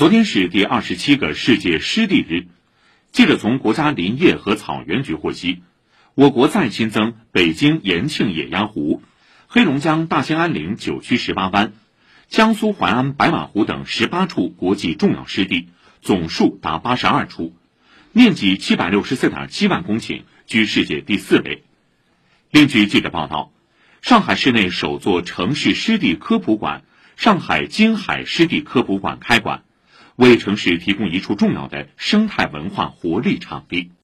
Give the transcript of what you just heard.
昨天是第二十七个世界湿地日。记者从国家林业和草原局获悉，我国再新增北京延庆野鸭湖、黑龙江大兴安岭九曲十八湾、江苏淮安白马湖等十八处国际重要湿地，总数达八十二处，面积七百六十四点七万公顷，居世界第四位。另据记者报道，上海市内首座城市湿地科普馆——上海金海湿地科普馆开馆。为城市提供一处重要的生态文化活力场地。